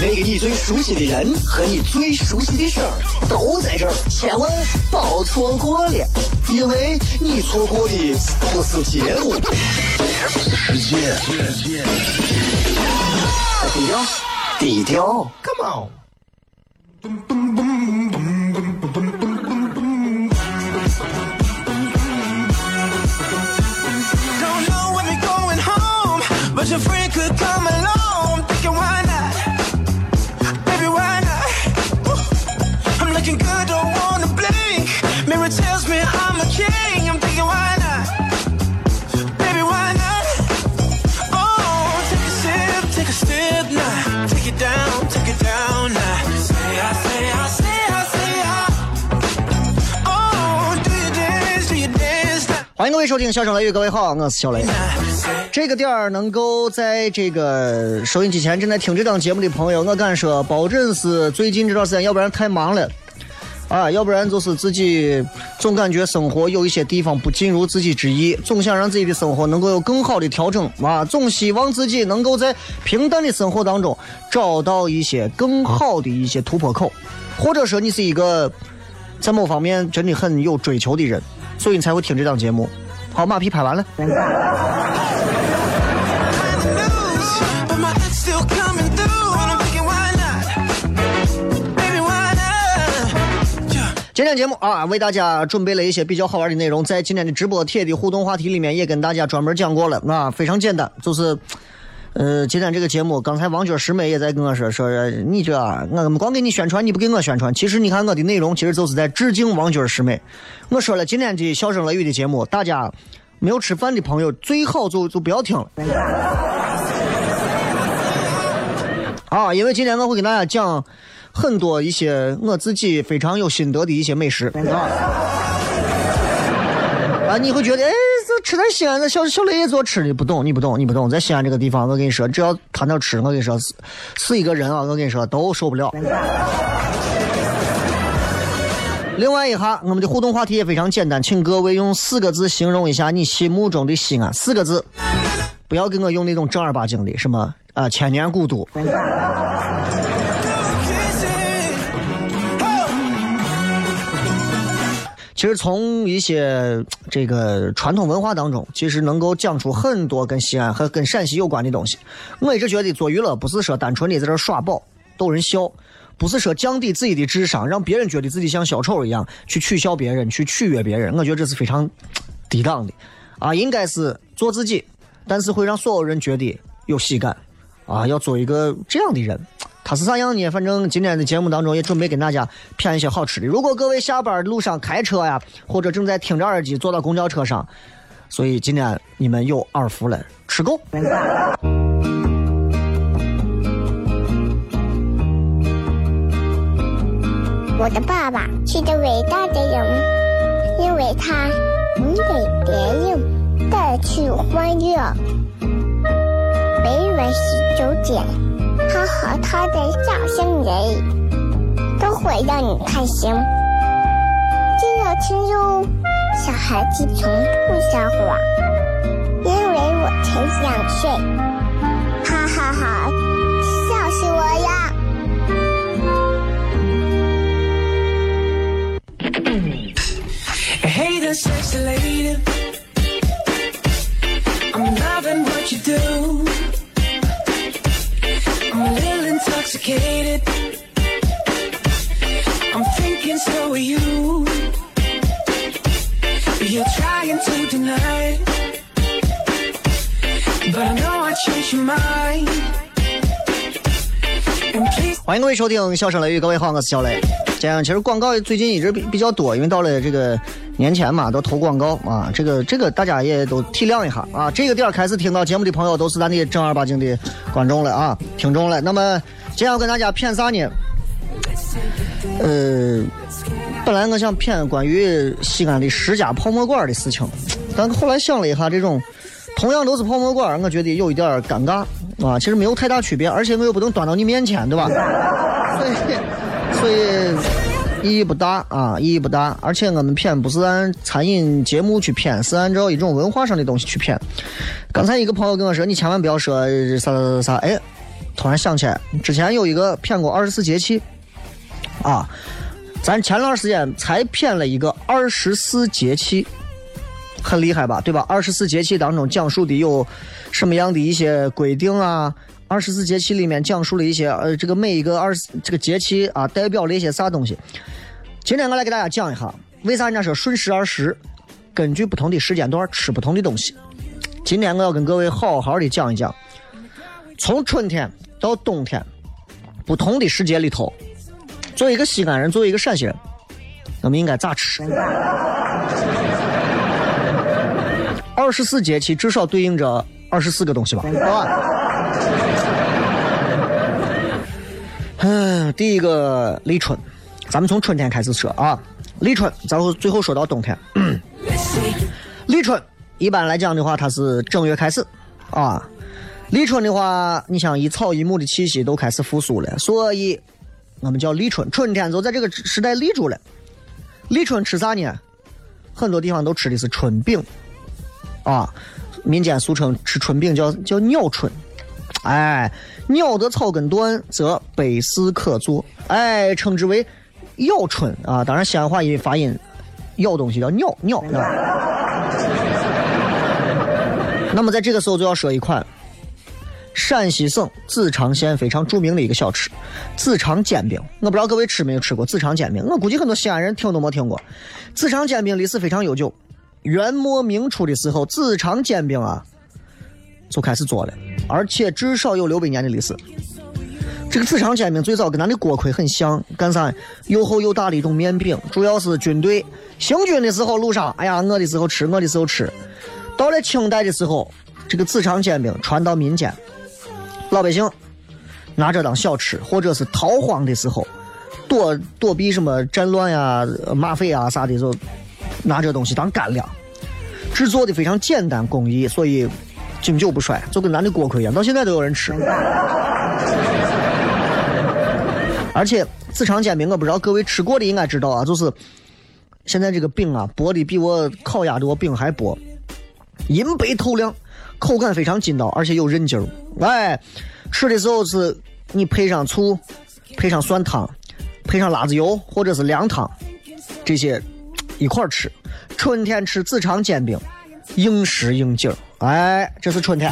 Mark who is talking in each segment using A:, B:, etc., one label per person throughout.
A: 那个你最熟悉的人和你最熟悉的事儿都在这儿，千万别错过了，因为你错过的不是节目，
B: 世界。
A: 低调，低调，Come on。
C: 欢迎各位收听《笑声雷雨》，各位好，我是小雷。这个点儿能够在这个收音机前正在听这档节目的朋友，我敢说，保准是最近这段时间，要不然太忙了，啊，要不然就是自己总感觉生活有一些地方不尽如自己之意，总想让自己的生活能够有更好的调整啊，总希望自己能够在平淡的生活当中找到一些更好的一些突破口，或者说你是一个在某方面真的很有追求的人，所以你才会听这档节目。好，马屁拍完了。今天节目啊，为大家准备了一些比较好玩的内容，在今天的直播贴的互动话题里面也跟大家专门讲过了啊，非常简单，就是。呃，今天这个节目，刚才王娟师妹也在跟我说，说你这我们光给你宣传，你不给我宣传。其实你看我的内容，其实就是在致敬王娟师妹。我说了，今天的笑声雷雨的节目，大家没有吃饭的朋友最好就就不要听了。啊，因为今天我会给大家讲很多一些我自己非常有心得的一些美食啊。啊，你会觉得，哎，吃在西安，那小小雷做吃的，不懂，你不懂，你不懂，在西安这个地方，我跟你说，只要谈到吃，我跟你说，是是一个人啊，我跟你说都受不了。另外一下，我们的互动话题也非常简单，请各位用四个字形容一下你心目中的西安，四个字，不要给我用那种正儿八经的什么啊、千年古都。其实从一些这个传统文化当中，其实能够讲出很多跟西安和跟陕西有关的东西。我一直觉得做娱乐不是说单纯的在这耍宝逗人笑，不是说降低自己的智商，让别人觉得自己像小丑一样去取笑别人、去取悦别人。我觉得这是非常低档的啊，应该是做自己，但是会让所有人觉得有喜感啊，要做一个这样的人。他是啥样呢？反正今天的节目当中也准备跟大家骗一些好吃的。如果各位下班路上开车呀，或者正在听着耳机坐到公交车上，所以今天你们有耳福了，吃够。
D: 我的爸爸是个伟大的人，因为他能给别人带去欢乐。每晚十九点，他和他的笑声人，都会让你开心。记得听哟，小孩子从不撒谎，因为我才两岁。哈哈哈笑死我了
E: ！Hey there, sexy lady. I'm loving what you do. Intoxicated. I'm thinking so are you. You're trying to deny. But I know I changed your mind. And please
C: 欢迎各位收听《笑声雷雨》，各位好，我是小雷。这样，其实广告最近一直比比较多，因为到了这个年前嘛，都投广告啊。这个这个大家也都体谅一下啊。这个点开始听到节目的朋友，都是咱的正儿八经的观众了啊，听众了。那么今天要跟大家谝啥呢？呃，本来我想骗关于西安的十家泡馍馆的事情，但后来想了一下，这种同样都是泡馍馆，我觉得有一点尴尬啊。其实没有太大区别，而且我又不能端到你面前，对吧？所以，所以意义不大啊，意义不大。而且我们骗不是按餐饮节目去骗，是按照一种文化上的东西去骗。刚才一个朋友跟我说，你千万不要说啥啥啥啥，哎，突然想起来，之前有一个骗过二十四节气啊。咱前段时间才骗了一个二十四节气，很厉害吧？对吧？二十四节气当中讲述的有什么样的一些规定啊？二十四节气里面讲述了一些呃，这个每一个二十这个节气啊，代表了一些啥东西？今天我来给大家讲一下，为啥人家说顺时而时，根据不同的时间段吃不同的东西。今天我要跟各位好好的讲一讲，从春天到冬天，不同的时节里头。作为一个西安人，作为一个陕西人，我们应该咋吃？二十四节气至少对应着二十四个东西吧？嗯，第一个立春，咱们从春天开始说啊。立春，然后最后说到冬天。立春一般来讲的话，它是正月开始啊。立春的话，你像一草一木的气息都开始复苏了，所以。我们叫立春，春天就在这个时代立住了。立春吃啥呢？很多地方都吃的是春饼，啊，民间俗称吃春饼叫叫鸟春。哎，鸟的草根断，则百事可做。哎，称之为咬春啊。当然，西安话音发音，咬东西叫鸟鸟。那么在这个时候就要说一款。陕西省子长县非常著名的一个小吃，子长煎饼。我不知道各位吃没有吃过子长煎饼，我估计很多西安人听都没听过。子长煎饼历史非常悠久，元末明初的时候，子长煎饼啊就开始做了，而且至少有六百年的历史。这个子长煎饼最早跟咱的锅盔很像，干啥？又厚又大的一种面饼，主要是军队行军的时候路上，哎呀，饿的时候吃，饿的时候吃。到了清代的时候，这个子长煎饼传到民间。老百姓拿着当小吃，或者是逃荒的时候，躲躲避什么战乱呀、马匪啊啥的时候，拿这东西当干粮。制作的非常简单工艺，所以经久不衰，就跟咱的锅盔一样，到现在都有人吃。而且子长煎饼，我不知道各位吃过的应该知道啊，就是现在这个饼啊，薄的比我烤鸭的饼还薄，银白透亮。口感非常筋道，而且有韧劲儿。哎，吃的时候是你配上醋，配上蒜汤，配上辣子油或者是凉汤，这些一块吃。春天吃紫肠煎饼，应时应景。哎，这是春天。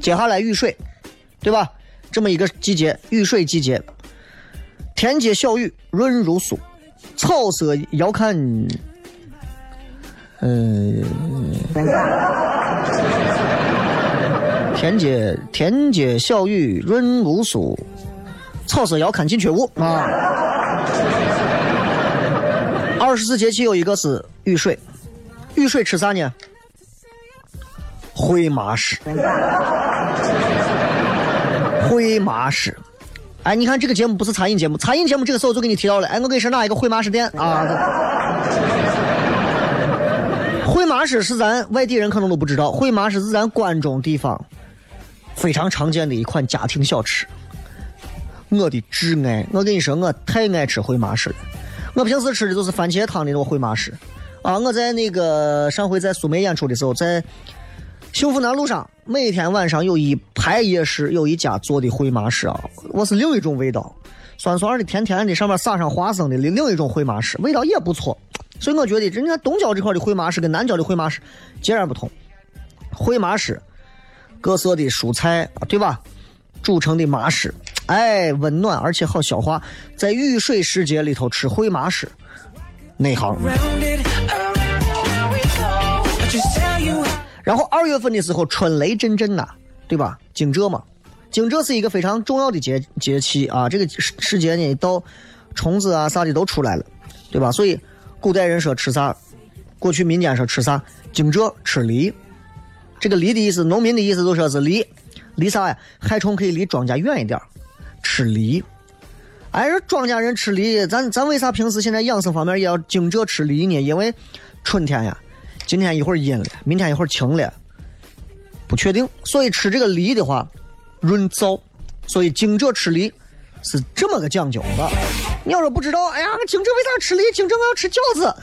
C: 接下来雨水，对吧？这么一个季节，雨水季节，天街小雨润如酥，草色遥看。嗯，天街天街小雨润如酥，草色遥看近却无啊。二十四节气有一个是雨水，雨水吃啥呢？会麻食，会麻食。哎，你看这个节目不是餐饮节目，餐饮节目这个时候就给你提到了。哎，我给你说哪一个会麻食店啊？会麻食是咱外地人可能都不知道，会麻食是咱关中地方非常常见的一款家庭小吃。我的挚爱，我跟你说，我太爱吃烩麻食了。我平时吃的都是番茄汤的那种烩麻食。啊，我在那个上回在苏梅演出的时候，在幸福南路上，每天晚上有一排夜市，有一家做的烩麻食啊，我是另一种味道，酸酸的、甜甜的，上面撒上花生的另另一种烩麻食，味道也不错。所以我觉得，人家东郊这块的烩麻食跟南郊的烩麻食截然不同。烩麻食，各色的蔬菜，对吧？煮成的麻食，哎，温暖而且好消化。在雨水时节里头吃烩麻食，内行。然后二月份的时候，春雷阵阵呐，对吧？惊蛰嘛，惊蛰是一个非常重要的节节气啊。这个时节呢，到虫子啊啥的都出来了，对吧？所以。古代人说吃啥？过去民间说吃啥？惊蛰吃梨。这个梨的意思，农民的意思就说是梨，梨啥呀？害虫可以离庄稼远一点吃梨。哎，这庄稼人吃梨，咱咱为啥平时现在养生方面也要惊蛰吃梨呢？因为春天呀，今天一会儿阴了，明天一会儿晴了，不确定，所以吃这个梨的话润燥，所以惊蛰吃梨是这么个讲究的。你要说不知道，哎呀，惊蛰为啥吃梨？惊蛰我要吃饺子。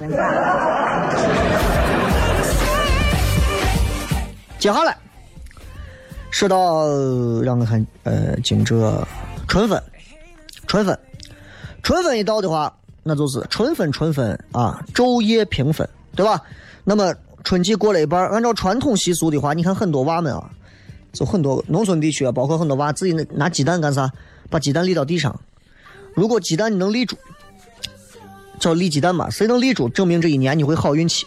C: 接下来说到让我看，呃，惊蛰春分，春分，春分一到的话，那就是春分，春分啊，昼夜平分，对吧？那么春季过了一半，按照传统习俗的话，你看很多娃们啊，就很多农村地区啊，包括很多娃自己拿拿鸡蛋干啥？把鸡蛋立到地上，如果鸡蛋你能立住，叫立鸡蛋嘛，谁能立住，证明这一年你会好运气。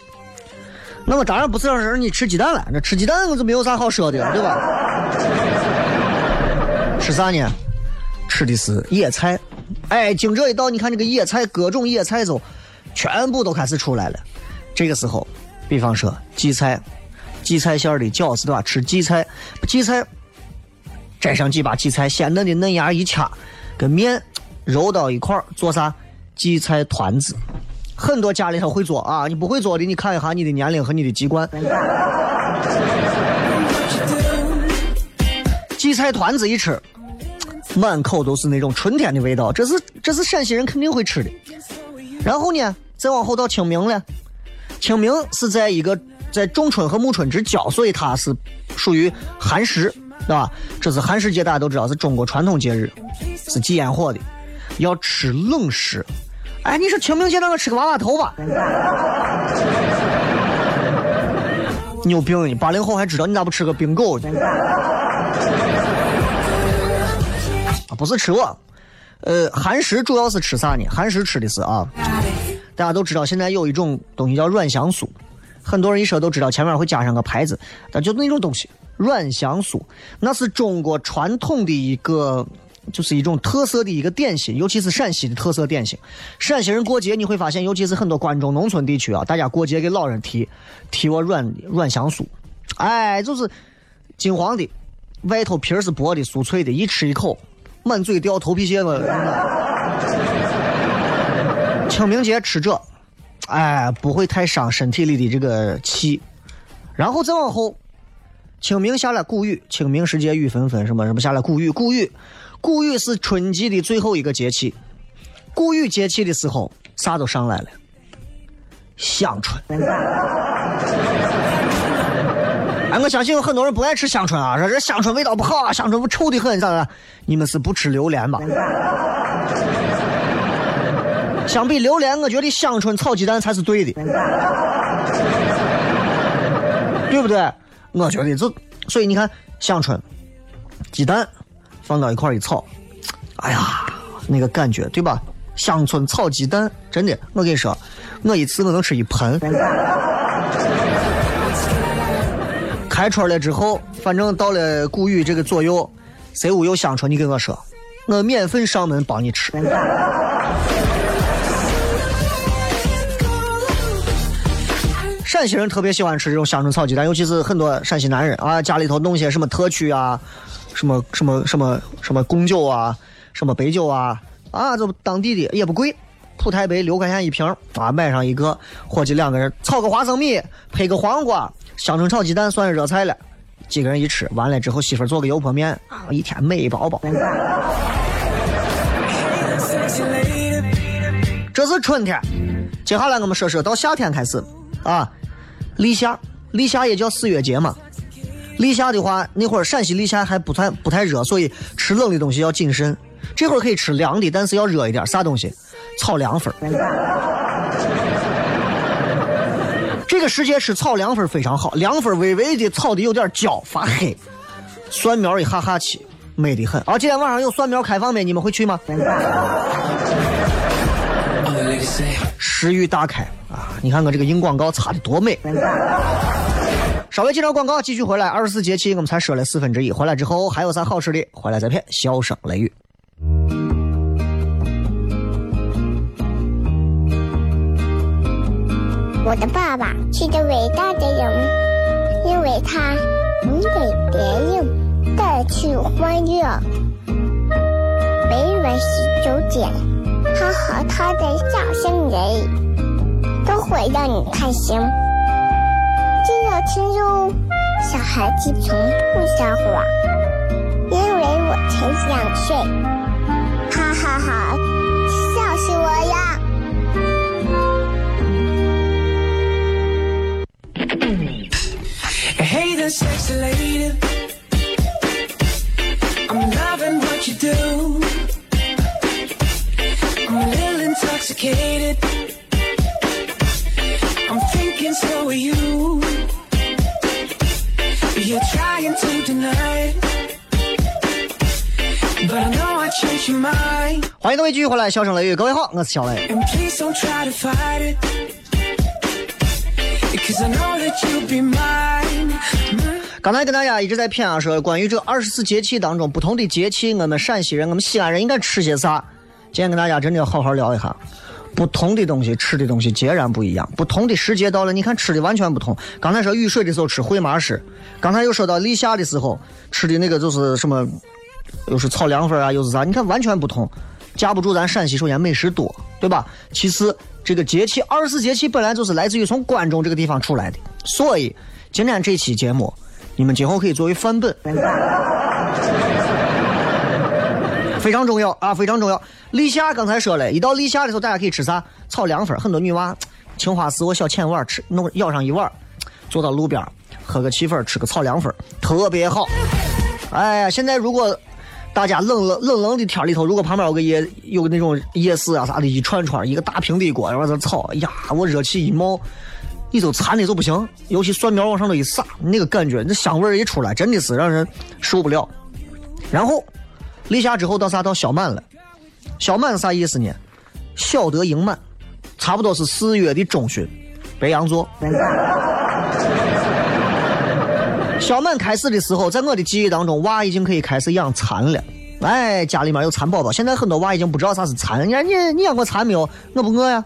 C: 那么当然不是让你吃鸡蛋了，那吃鸡蛋是没有啥好说的了，对吧？吃啥呢？吃的是野菜。哎，惊蛰一到，你看这个野菜，各种野菜就全部都开始出来了。这个时候，比方说荠菜，荠菜馅的饺子对吧？吃荠菜，荠菜摘上几把荠菜，鲜嫩的嫩芽一掐，跟面揉到一块，做啥？荠菜团子。很多家里头会做啊，你不会做的，你看一下你的年龄和你的籍贯。荠菜团子一吃，满口都是那种春天的味道，这是这是陕西人肯定会吃的。然后呢，再往后到清明了，清明是在一个在仲春和暮春之交，所以它是属于寒食，对吧？这是寒食节，大家都知道是中国传统节日，是祭烟火的，要吃冷食。哎，你说清明节那个吃个娃娃头吧？你有病！你八零后还知道你咋不吃个冰狗？啊，不是吃我，呃，寒食主要是吃啥呢？寒食吃的是啊，大家都知道现在有一种东西叫软香酥，很多人一说都知道前面会加上个牌子，但就那种东西，软香酥，那是中国传统的一个。就是一种特色的一个点心，尤其是陕西的特色点心。陕西人过节你会发现，尤其是很多关中农村地区啊，大家过节给老人提提我软软香酥，哎，就是金黄的，外头皮儿是薄的，酥脆的，一吃一口满嘴掉头皮屑了。清明节吃这，哎，不会太伤身体里的这个气。然后再往后，清明下来谷雨，清明时节雨纷纷，什么什么下来谷雨，谷雨。谷雨是春季的最后一个节气，谷雨节气的时候，啥都上来了，香椿。哎，我相信有很多人不爱吃香椿啊，说这香椿味道不好啊，香椿不臭的很，咋的？你们是不吃榴莲吧？相比榴莲，我觉得香椿炒鸡蛋才是对的，对不对？我觉得这，所以你看香椿、鸡蛋。放到一块一炒，哎呀，那个感觉对吧？乡村炒鸡蛋，真的，我跟你说，我一次我能吃一盆。开春了之后，反正到了谷雨这个左右，谁屋有香椿，你跟我说，我免费上门帮你吃。陕西人特别喜欢吃这种香椿炒鸡蛋，尤其是很多陕西男人啊，家里头弄些什么特曲啊。什么什么什么什么贡酒啊，什么白酒啊，啊，这当地的也不贵，普太白六块钱一瓶啊，买上一个，伙计两个人炒个花生米，配个黄瓜，香椿炒鸡蛋算是热菜了，几个人一吃完了之后，媳妇做个油泼面，啊，一天美饱饱。这是春天，接下来我们说说到夏天开始啊，立夏，立夏也叫四月节嘛。立夏的话，那会儿陕西立夏还不太不太热，所以吃冷的东西要谨慎。这会儿可以吃凉的，但是要热一点。啥东西？炒凉粉。这个时节吃炒凉粉非常好，凉粉微微的炒的有点焦发黑，蒜苗一哈哈起，美得很。啊，今天晚上有蒜苗开放没？你们会去吗？食欲大开啊！你看我这个硬广告擦的多美。稍微介绍广告，继续回来。二十四节气我们才说了四分之一，回来之后还有啥好吃的？回来再片。笑声雷雨。
D: 我的爸爸是个伟大的人，因为他能给别人带去欢乐。每晚十九点，他和，他的笑声人，都会让你开心。听哟，小孩子从不撒谎，因为我才两岁。哈哈哈，笑死我了！
C: 欢迎各位继续回来，笑声雷雨，各位好，我是小雷。刚才跟大家一直在谝啊，说关于这二十四节气当中不同的节气，我们陕西人、我们西安人应该吃些啥？今天跟大家真的要好好聊一下，不同的东西吃的东西截然不一样，不同的时节到了，你看吃的完全不同。刚才说雨水的时候吃烩麻食，刚才又说到立夏的时候吃的那个就是什么，又是炒凉粉啊，又是啥？你看完全不同。架不住咱陕西首先美食多，对吧？其次，这个节气二十四节气本来就是来自于从关中这个地方出来的，所以今天这期节目，你们今后可以作为范本，非常重要啊，非常重要。立夏刚才说了，一到立夏的时候，大家可以吃啥？炒凉粉，很多女娃青花瓷我小浅碗吃，弄舀上一碗，坐到路边喝个气氛，吃个炒凉粉，特别好。哎呀，现在如果大家冷冷冷冷的天里头，如果旁边有个夜有个那种夜市啊啥的，一串串一个大平底锅，往这炒，哎呀，我热气一冒，你都馋的就不行。尤其蒜苗往上头一撒，那个感觉，那香味一出来，真的是让人受不了。然后立夏之后到啥？到小满了。小满是啥意思呢？小得盈满，差不多是四月的中旬，白羊座。小满开始的时候，在我的记忆当中，娃已经可以开始养蚕了。哎，家里面有蚕宝宝。现在很多娃已经不知道啥是蚕。你看你你养过蚕没有？我不饿呀。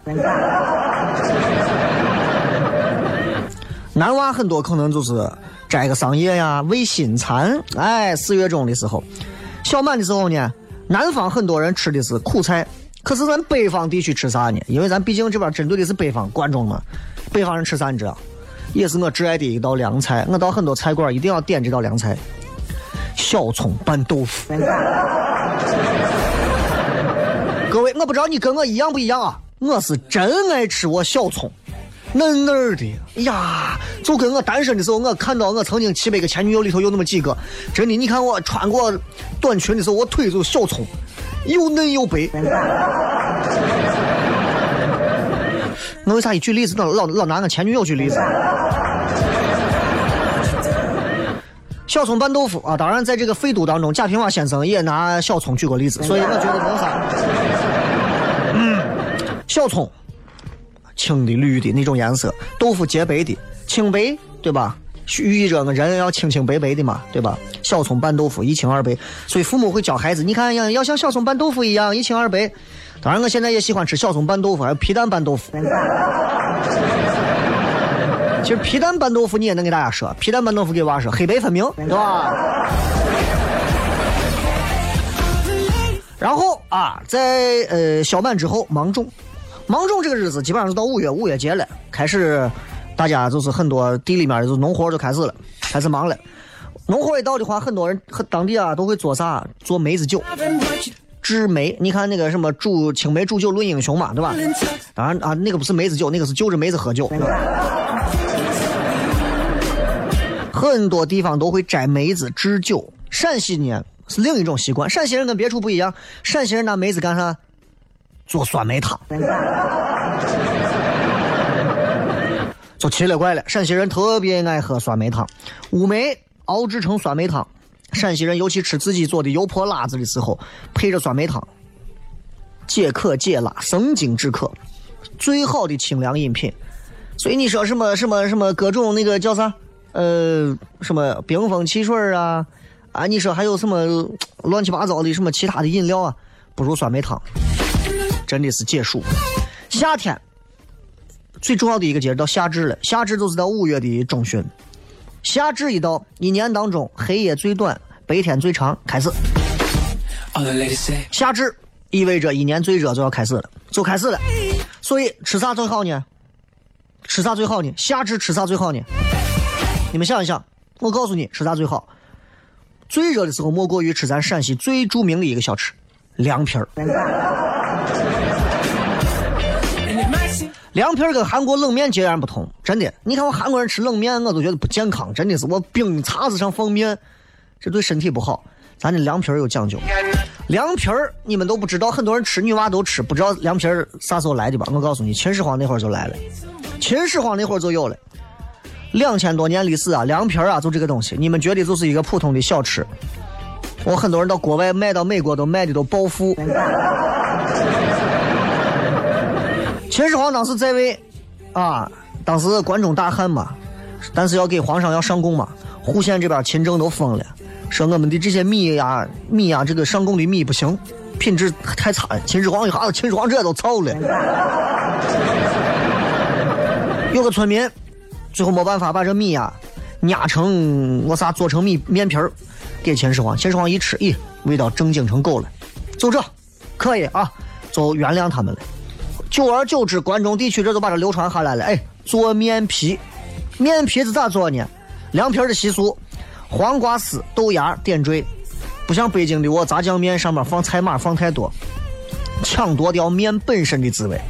C: 男娃很多可能就是摘个桑叶呀，喂新蚕。哎，四月中的时候，小满的时候呢，南方很多人吃的是苦菜，可是咱北方地区吃啥呢？因为咱毕竟这边针对的是北方关中嘛，北方人吃啥你知道？也是我挚爱的一道凉菜，我到很多菜馆一定要点这道凉菜：小葱拌豆腐。各位，我不知道你跟我一样不一样啊，我是真爱吃我小葱，嫩嫩的，哎呀，就跟我单身的时候，我看到我曾经七百个前女友里头有那么几个，真的，你看我穿过短裙的时候，我腿就小葱，又嫩又白。我为啥一举例子老老老拿我前女友举例子？小葱拌豆腐啊，当然在这个废都当中，贾平凹先生也拿小葱举过例子，所以我觉得没啥。嗯，小葱，青的、绿的那种颜色，豆腐洁白的，清白，对吧？寓意着我人要清清白白的嘛，对吧？小葱拌豆腐一清二白，所以父母会教孩子，你看要要像小葱拌豆腐一样一清二白。当然，我现在也喜欢吃小葱拌豆腐，还有皮蛋拌豆腐。其实皮蛋拌豆腐你也能给大家说，皮蛋拌豆腐给娃说黑白分明，对吧？然后啊，在呃小满之后，芒种，芒种这个日子基本上是到五月，五月节了，开始大家就是很多地里面的就农活就开始了，开始忙了。农活一到的话，很多人和当地啊都会做啥？做梅子酒。制梅，你看那个什么煮青梅煮酒论英雄嘛，对吧？当然啊，那个不是梅子酒，那个是就着梅子喝酒。很多地方都会摘梅子制酒，陕西呢是另一种习惯。陕西人跟别处不一样，陕西人拿梅子干啥？做酸梅汤。就奇了怪了，陕西人特别爱喝酸梅汤，乌梅熬制成酸梅汤。陕西人尤其吃自己做的油泼辣子的时候，配着酸梅汤，解渴解辣，生津止渴，最好的清凉饮品。所以你说什么什么什么各种那个叫啥？呃，什么冰峰汽水啊啊？你说还有什么乱七八糟的什么其他的饮料啊？不如酸梅汤，真的是解暑。夏天最重要的一个节日到夏至了，夏至就是到五月的中旬。夏至一到，一年当中黑夜最短，白天最长，开始。夏至意味着一年最热就要开始了，就开始了。所以吃啥最好呢？吃啥最好呢？夏至吃啥最好呢？你们想一想，我告诉你吃啥最好。最热的时候，莫过于吃咱陕西最著名的一个小吃——凉皮儿。凉皮儿跟韩国冷面截然不同，真的。你看我韩国人吃冷面，我都觉得不健康，真的是我冰碴子上放面，这对身体不好。咱这凉皮儿有讲究，凉皮儿你们都不知道，很多人吃女娃都吃，不知道凉皮儿啥时候来的吧？我告诉你，秦始皇那会儿就来了，秦始皇那会儿就有了。两千多年历史啊，凉皮儿啊，就这个东西，你们觉得就是一个普通的小吃。我很多人到国外卖到美国都卖的都暴富。秦始皇当时在位，啊，当时关中大旱嘛，但是要给皇上要上贡嘛，户县这边秦政都疯了，说我们的这些米呀、米呀，这个上贡的米不行，品质太差。秦始皇一下子，秦始皇这都操了。有个村民，最后没办法把这米呀压成我啥做成米面皮儿，给秦始皇。秦始皇一吃，咦，味道正经成狗了，就这，可以啊，就原谅他们了。久而久之，关中地区这就把这流传下来了。哎，做面皮，面皮是咋做呢？凉皮儿的习俗，黄瓜丝、豆芽点缀，不像北京的我炸酱面上面放菜码放太多，抢夺掉面本身的滋味。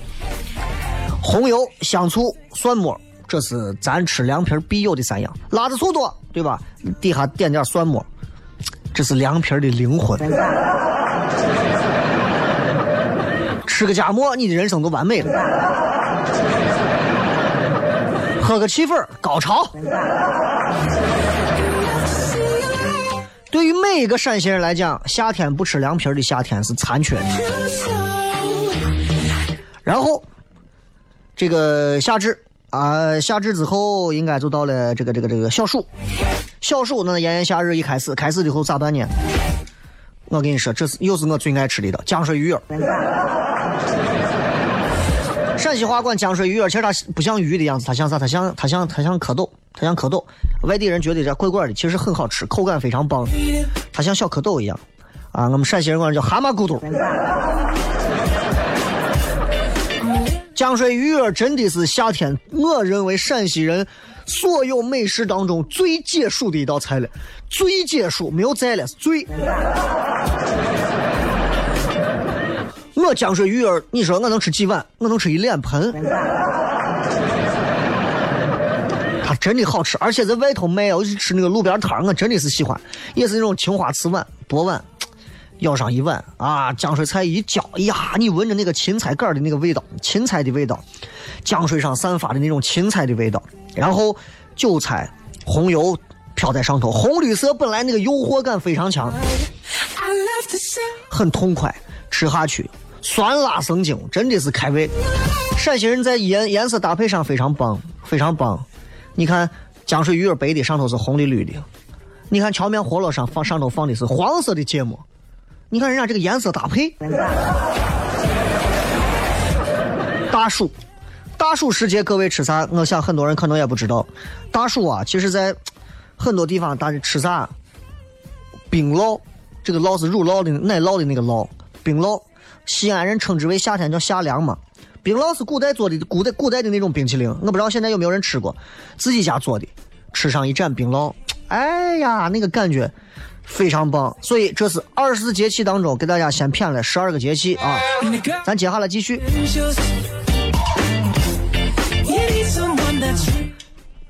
C: 红油、香醋、蒜末，这是咱吃凉皮必有的三样。辣子醋多，对吧？底下点点蒜末，这是凉皮的灵魂。吃个夹馍，你的人生都完美了。喝个气氛，高潮。对于每一个陕西人来讲，夏天不吃凉皮的夏天是残缺的。然后，这个夏至啊，夏至之后应该就到了这个这个这个小暑。小暑那炎炎夏日一开始，开始以后咋办呢？我跟你说，这是又是我最爱吃的了，浆水鱼儿。陕西话管浆水鱼儿，其实它不像鱼的样子，它像啥？它像它像它像蝌蚪，它像蝌蚪。外地人觉得这怪怪的，其实很好吃，口感非常棒。它像小蝌蚪一样，啊，我们陕西人管它叫蛤蟆骨头。浆水鱼儿真的是夏天，我认为陕西人所有美食当中最解暑的一道菜了，最解暑，没有再了，是最。我江水鱼儿，你说我能吃几碗？我能吃一脸盆。它真的好吃，而且在外头卖，我去吃那个路边摊我真的是喜欢，也是那种青花瓷碗、薄碗，舀上一碗啊，浆水菜一浇，哎呀，你闻着那个芹菜干儿的那个味道，芹菜的味道，浆水上散发的那种芹菜的味道，然后韭菜、红油飘在上头，红绿色本来那个诱惑感非常强，很痛快，吃下去酸辣生津，真的是开胃。陕西人在颜颜色搭配上非常棒，非常棒。你看浆水鱼儿白的，上头是红的绿的；你看荞面饸饹上放上头放的是黄色的芥末。你看人家这个颜色搭配。大暑，大暑时节各位吃啥？我想很多人可能也不知道。大暑啊，其实在很多地方大家吃啥？冰酪，这个酪是乳酪的奶酪的那个酪，冰酪。西安人称之为夏天叫夏凉嘛。冰酪是古代做的，古代古代的那种冰淇淋，我不知道现在有没有人吃过，自己家做的，吃上一盏冰酪，哎呀，那个感觉非常棒。所以这是二十四节气当中给大家先谝了十二个节气啊，咱接下来继续。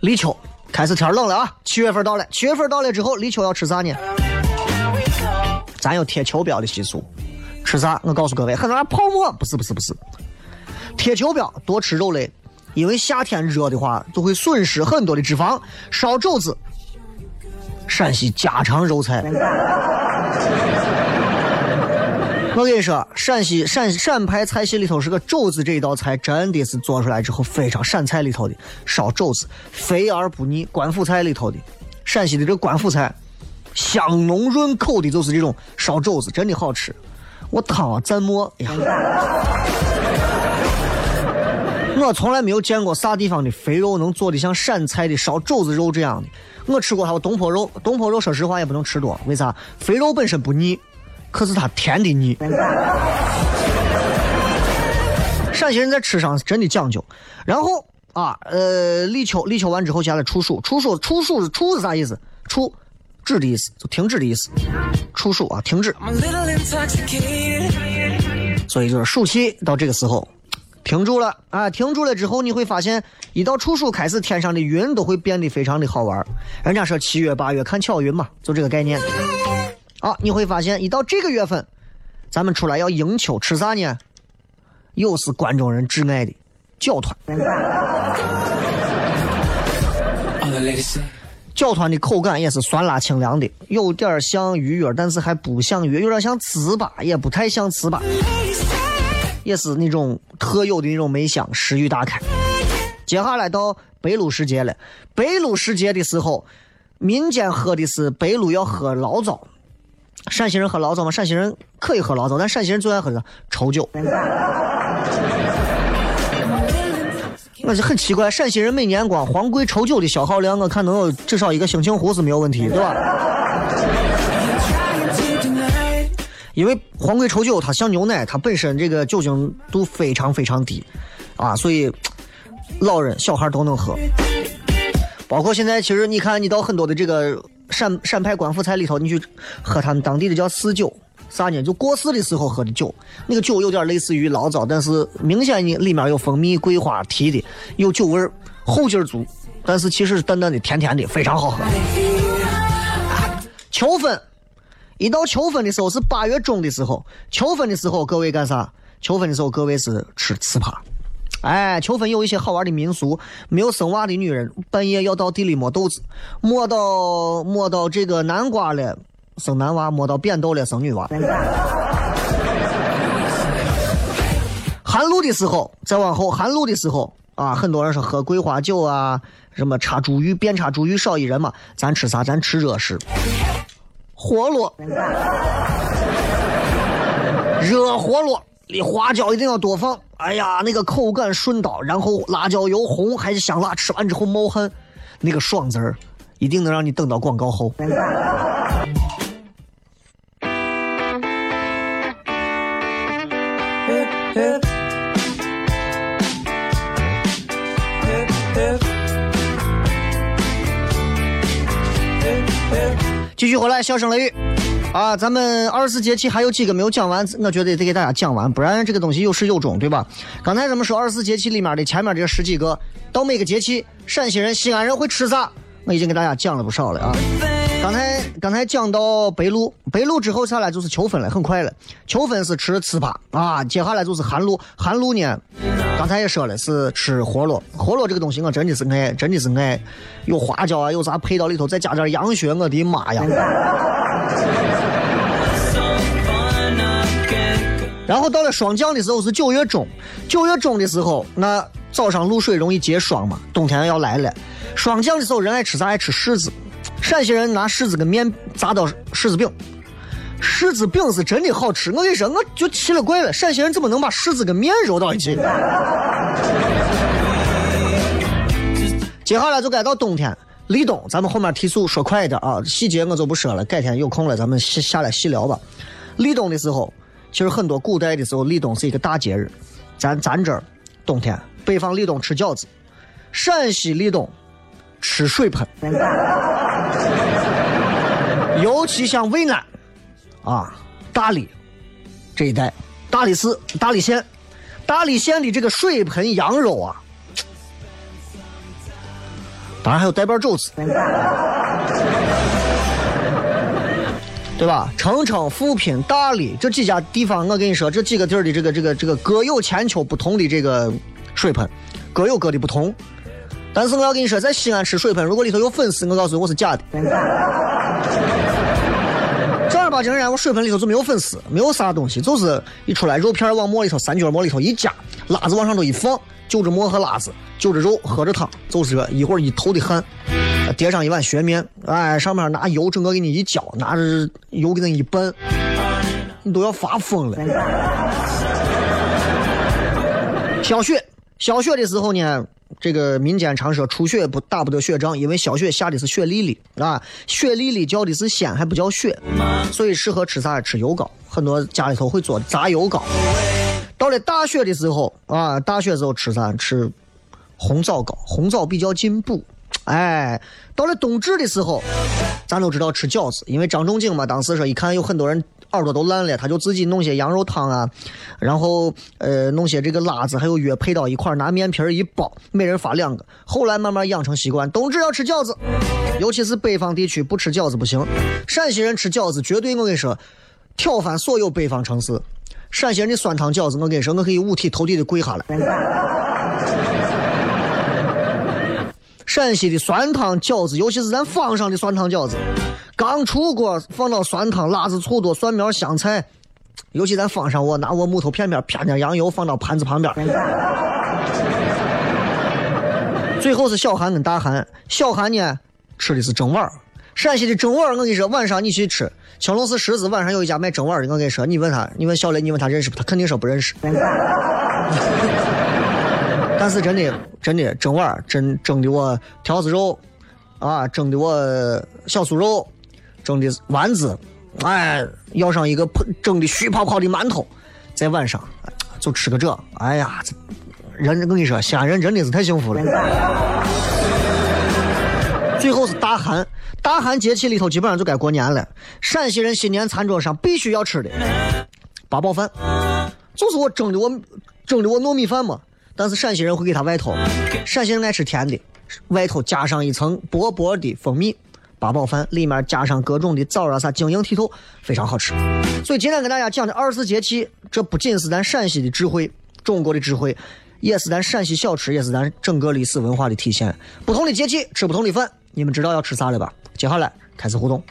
C: 立秋开始天冷了啊，七月份到了，七月份到了之后，立秋要吃啥呢？咱有贴秋膘的习俗，吃啥？我告诉各位，很多人泡沫不是不是不是，贴秋膘多吃肉类，因为夏天热的话就会损失很多的脂肪。烧肘子，陕西家常肉菜。我跟你说，陕西陕陕派菜系里头是个肘子这一道菜，真的是做出来之后非常陕菜里头的烧肘子，肥而不腻。官府菜里头的陕西的这个官府菜，香浓润口的，就是这种烧肘子，真的好吃。我汤啊蘸馍，哎呀，我从来没有见过啥地方的肥肉能做的像陕菜的烧肘子肉这样的。我吃过还有东坡肉，东坡肉说实话也不能吃多，为啥？肥肉本身不腻。可是它甜的腻。陕西人在吃上是真的讲究。然后啊，呃，立秋，立秋完之后，接下来处暑，处暑，处暑是，处是啥意思？处，止的意思，就停止的意思。处暑啊，停止。所以就是暑气到这个时候停住了啊，停住了之后，你会发现，一到处暑开始，天上的云都会变得非常的好玩。人家说七月八月看巧云嘛，就这个概念。啊，你会发现，一到这个月份，咱们出来要迎秋，吃啥呢？又是关中人挚爱的饺团。
E: All the ladies say.
C: 饺团的口感也是酸辣清凉的，有点像鱼圆，但是还不像鱼，有点像糍粑，也不太像糍粑，也是那种特有的那种梅香，食欲大开。接下来到白露时节了，白露时节的时候，民间喝的是白露要喝醪糟。陕西人喝醪糟吗？陕西人可以喝醪糟，但陕西人最爱喝的稠酒。我就很奇怪，陕西人每年光黄桂稠酒的消耗量，我看能有至少一个兴庆湖是没有问题，对吧？因为黄桂稠酒它像牛奶，它本身这个酒精度非常非常低，啊，所以老人小孩都能喝。包括现在，其实你看，你到很多的这个陕陕派官府菜里头，你去喝他们当地的叫四酒，啥呢？就过世的时候喝的酒，那个酒有点类似于醪糟，但是明显呢里面有蜂蜜、桂花提的，有酒味儿，后劲儿足，但是其实是淡淡的、甜甜的，非常好喝。秋分，一到秋分的时候是八月中的时候，秋分的时候各位干啥？秋分的时候各位是吃糍粑。哎，秋分有一些好玩的民俗，没有生娃的女人半夜要到地里摸豆子，摸到摸到这个南瓜了生男娃，摸到扁豆了生女娃。寒露的时候，再往后寒露的时候啊，很多人说喝桂花酒啊，什么插茱萸，遍插茱萸少一人嘛，咱吃啥？咱吃热食，活络，热活络。你花椒一定要多放，哎呀，那个口感顺道，然后辣椒油红还是香辣，吃完之后冒汗，那个爽字儿，一定能让你等到广告后。继续回来，笑声雷雨啊！咱们二十四节气还有几个没有讲完，我觉得得给大家讲完，不然这个东西有始有终，对吧？刚才咱们说二十四节气里面的前面这十几个，到每个节气，陕西人、西安人会吃啥？我已经给大家讲了不少了啊。刚才刚才讲到白露，白露之后下来就是秋分了，很快了。秋分是吃糍粑啊，接下来就是寒露，寒露呢，刚才也说了是吃活络，活络这个东西我真的是爱，真的是爱，有花椒啊，有啥配到里头，再加点羊血，我的妈呀！然后到了霜降的时候是九月中，九月中的时候，那早上露水容易结霜嘛，冬天要来了。霜降的时候人爱吃啥？爱吃柿子。陕西人拿柿子跟面砸到柿子饼，柿子饼是真的好吃。我跟你说，我就奇了怪了，陕西人怎么能把柿子跟面揉到一起？接下来就该到冬天，立冬，咱们后面提速说快一点啊，细节我就不说了，改天有空了咱们下下来细聊吧。立冬的时候，其实很多古代的时候，立冬是一个大节日。咱咱这儿冬天，北方立冬吃饺子，陕西立冬吃水盆，尤其像渭南啊、大理这一带，大理寺、大理县、大理县的这个水盆羊肉啊，当然还有带瓣肘子。对吧？澄城、富平、大理这几家地方，我跟你说，这几个地儿的这个这个这个各有千秋不同的这个水盆，各有各的不同。但是我要跟你说，在西安吃水盆，如果里头有粉丝，我告诉你我是假的。正儿八经人，我水盆里头就没有粉丝，没有啥东西，就是一出来肉片往馍里头三角馍里头一夹，辣子往上头一放，就着馍和辣子，就着肉，喝着汤，就是这一会儿一头的汗。叠上一碗血面，哎，上面拿油整个给你一浇，拿着油给你一拌，你都要发疯了。小雪小雪的时候呢，这个民间常说初雪不打不得雪仗，因为小雪下的是雪粒粒啊，雪粒粒叫的是鲜，还不叫雪，所以适合吃啥？吃油糕，很多家里头会做炸油糕。到了大雪的时候啊，大雪时候吃啥？吃红枣糕，红枣比较进补。哎，到了冬至的时候，咱都知道吃饺子，因为张仲景嘛，当时说一看有很多人耳朵都烂了，他就自己弄些羊肉汤啊，然后呃弄些这个辣子还有药配到一块，拿面皮一包，每人发两个。后来慢慢养成习惯，冬至要吃饺子，尤其是北方地区不吃饺子不行。陕西人吃饺子绝对，我跟你说，挑翻所有北方城市。陕西人的酸汤饺子，我跟你说，我可以五体投地的跪下来。陕西的酸汤饺子，尤其是咱坊上的酸汤饺子，刚出锅放到酸汤，辣子醋多，蒜苗香菜，尤其咱坊上，我拿我木头片片片点羊油放到盘子旁边，最后是小韩跟大韩，小韩呢吃的是蒸碗陕西的蒸碗我跟你说，晚上你去吃，青龙寺十字晚上有一家卖蒸碗的，我跟你说，你问他，你问小雷，你问他认识不？他肯定说不认识。但是真的，真的蒸碗蒸蒸的我条子肉，啊，蒸的我小酥肉，蒸的丸子，哎，要上一个蒸的虚泡泡的馒头，在晚上就吃个这，哎呀，这人我跟你说，西安人真的是太幸福了。最后是大寒，大寒节气里头基本上就该过年了。陕西人新年餐桌上必须要吃的八宝饭，就是我蒸的我蒸的我糯米饭嘛。但是陕西人会给他外头，陕西人爱吃甜的，外头加上一层薄薄的蜂蜜，八宝饭里面加上各种的枣啊啥，晶莹剔透，非常好吃。所以今天跟大家讲的二十四节气，这不仅是咱陕西的智慧，中国的智慧，也是咱陕西小吃，也是咱整个历史文化的体现。不同的节气吃不同的饭，你们知道要吃啥了吧？接下来开始互动。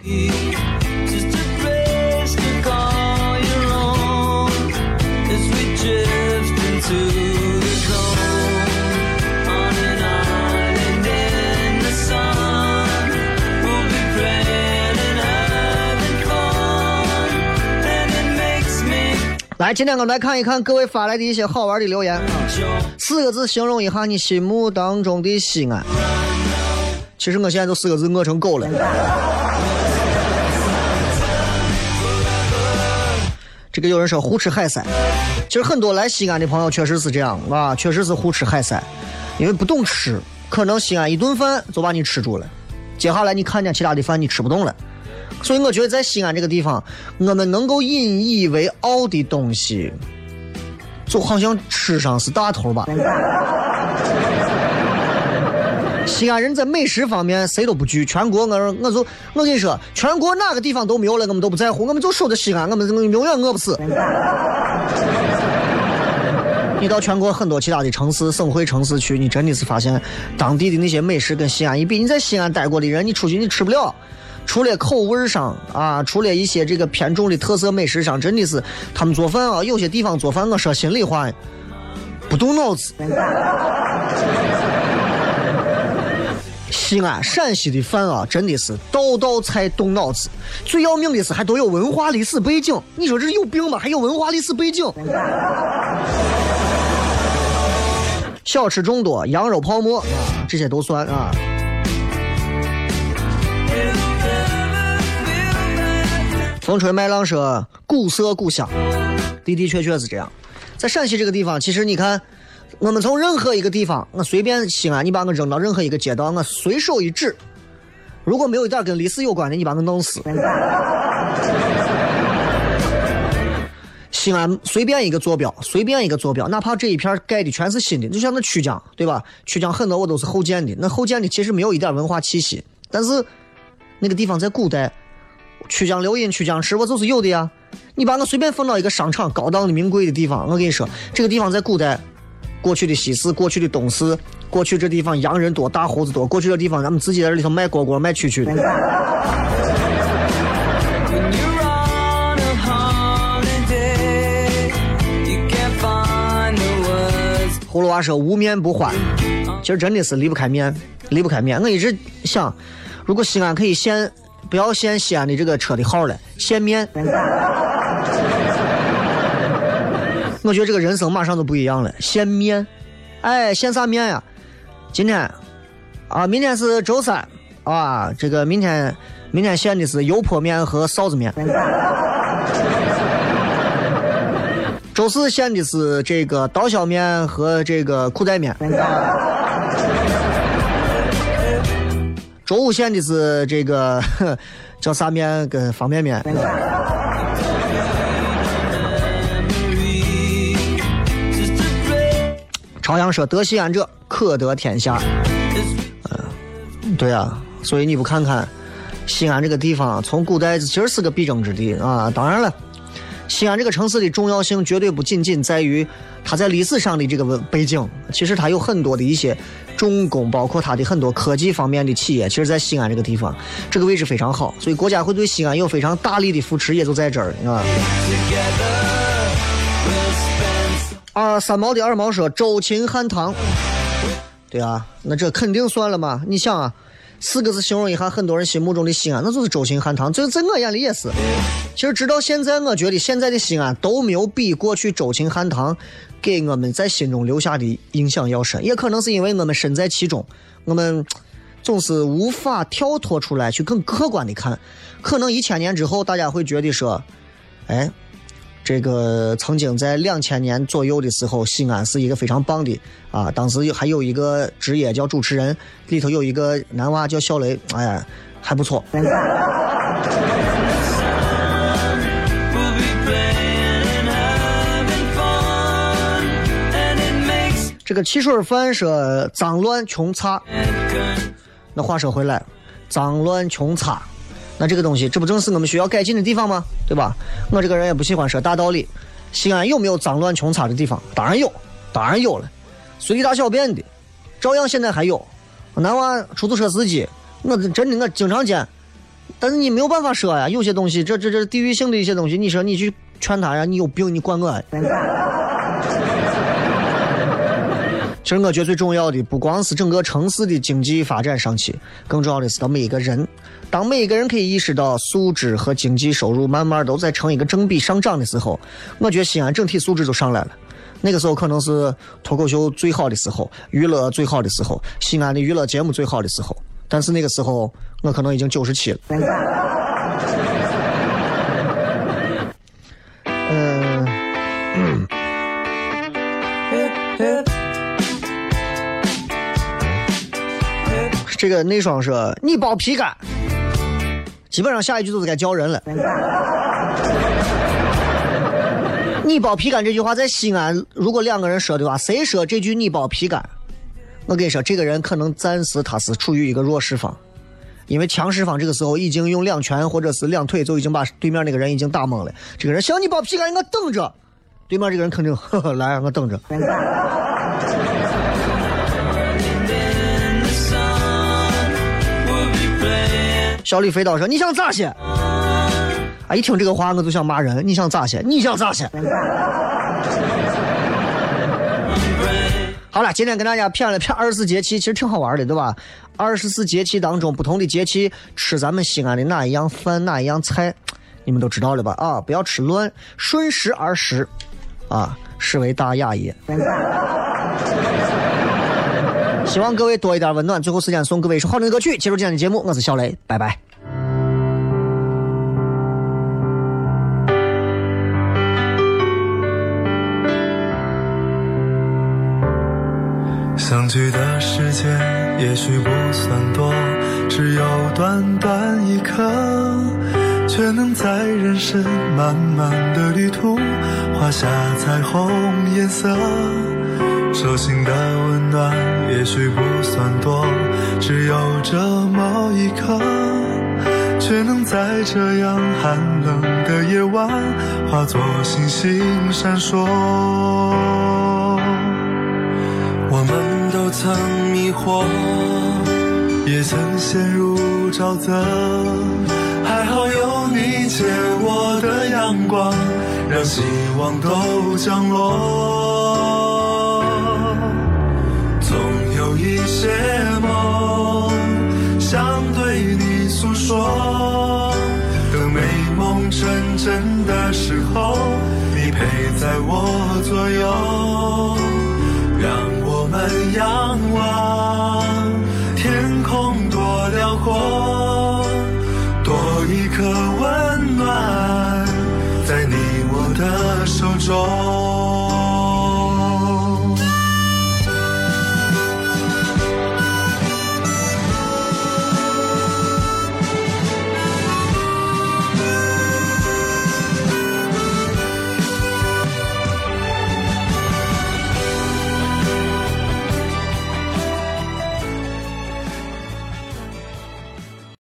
C: 来，今天我们来看一看各位发来的一些好玩的留言啊。四个字形容一下你心目当中的西安。其实我现在就四个字，饿成狗了。这个有人说胡吃海塞，其实很多来西安的朋友确实是这样啊，确实是胡吃海塞，因为不懂吃，可能西安一顿饭就把你吃住了，接下来你看见其他的饭你吃不动了。所以我觉得在西安这个地方，我们能够引以为傲的东西，就好像吃上是大头吧。西安人在美食方面谁都不惧，全国我我就我跟你说，全国哪个地方都没有了，我们都不在乎，我们就守着西安，我们永远饿不死。你到全国很多其他的城市、省会城市去，你真的是发现当地的那些美食跟西安一比，你在西安待过的人，你出去你吃不了。除了口味上啊，除了一些这个偏重的特色美食上，真的是他们做饭啊，有些地方做饭，我说心里话，不动脑子。西安、陕西的饭啊，真的是道道菜动脑子。最要命的是，还都有文化历史背景。你说这有病吗？还有文化历史背景？小吃众多，羊肉泡馍啊，这些都算啊。风吹麦浪说：“古色古香，的的确确是这样。在陕西这个地方，其实你看，我们从任何一个地方，我随便西安，你把我扔到任何一个街道，我随手一指，如果没有一点跟历史有关的，你把我弄死。西安随便一个坐标，随便一个坐标，哪怕这一片盖的全是新的，就像那曲江，对吧？曲江很多我都是后建的，那后建的其实没有一点文化气息，但是那个地方在古代。”曲江流音、曲江池，我就是有的呀。你把我随便放到一个商场、高档的名贵的地方，我跟你说，这个地方在古代，过去的西市、过去的东市，过去这地方洋人多、大胡子多，过去这地方咱们自己在这里头卖蝈蝈、卖蛐蛐的。葫芦娃说无面不欢，其实真的是离不开面，离不开面。我一直想，如果西安可以限。不要限西安的这个车的号了，限面。我觉得这个人生马上就不一样了，限面。哎，限啥面呀？今天啊，明天是周三啊，这个明天明天限的是油泼面和臊子面。周四限的是这个刀削面和这个裤带面。周五馅的是这个 叫啥面跟方便面。朝阳说：“得西安者，可得天下。”嗯，对啊，所以你不看看西安这个地方，从古代其实是个必争之地啊。当然了，西安这个城市的重要性绝对不仅仅在于它在历史上的这个背景，其实它有很多的一些重工，包括它的很多科技方面的企业，其实在西安这个地方，这个位置非常好，所以国家会对西安有非常大力的扶持，也就在这儿啊。啊，三毛的二毛说周秦汉唐，对啊，那这肯定算了嘛？你想啊，四个字形容一下很多人心目中的西安，那就是周秦汉唐。这在我眼里也是。其实直到现在，我觉得现在的西安都没有比过去周秦汉唐给我们在心中留下的印象要深。也可能是因为我们身在其中，我们总是无法跳脱出来去更客观的看。可能一千年之后，大家会觉得说，哎。这个曾经在两千年左右的时候，西安是一个非常棒的啊！当时还有一个职业叫主持人，里头有一个男娃叫小雷，哎呀，还不错。这个汽水饭说脏乱穷差，那话说回来，脏乱穷差。那这个东西，这不正是我们需要改进的地方吗？对吧？我这个人也不喜欢说大道理。西安有没有脏乱穷差的地方？当然有，当然有了，随地大小便的，照样现在还有。男娃出租车司机，我真的我经常见。但是你没有办法说呀，有些东西，这这这地域性的一些东西，你说你去劝他呀，你有病，你管我。其我觉得最重要的，不光是整个城市的经济发展上去，更重要的是到每一个人。当每一个人可以意识到素质和经济收入慢慢都在成一个正比上涨的时候，我觉得西安整体素质就上来了。那个时候可能是脱口秀最好的时候，娱乐最好的时候，西安的娱乐节目最好的时候。但是那个时候，我可能已经九十七了。这个内双说你包皮干，基本上下一句就是该叫人了。你包皮干这句话在西安，如果两个人说的话，谁说这句你包皮干？我跟你说，这个人可能暂时他是处于一个弱势方，因为强势方这个时候已经用两拳或者是两腿就已经把对面那个人已经打懵了。这个人想你包皮干，我等着。对面这个人肯定呵呵 来，我等着。小李飞刀说：“你想咋些？”啊！一听这个话，我就想骂人。你想咋些？你想咋些？好了，今天跟大家谝了谝二十四节气，其实挺好玩的，对吧？二十四节气当中，不同的节气吃咱们西安的哪一样饭，哪一样菜，你们都知道了吧？啊，不要吃乱，顺时而食，啊，是为大雅也。希望各位多一点温暖。最后时间送各位一首好听的歌曲，结束今天的节目。我是小雷，拜拜。
F: 相聚的时间也许不算多，只有短短一刻，却能在人生漫漫的旅途画下彩虹颜色。手心的温暖也许不算多，只有这么一刻，却能在这样寒冷的夜晚化作星星闪烁。我们都曾迷惑，也曾陷入沼泽，还好有你借我的阳光，让希望都降落。一些梦想对你诉说等美梦成真的时候你陪在我左右让我们仰望天空多辽阔多一颗温暖在你我的手中。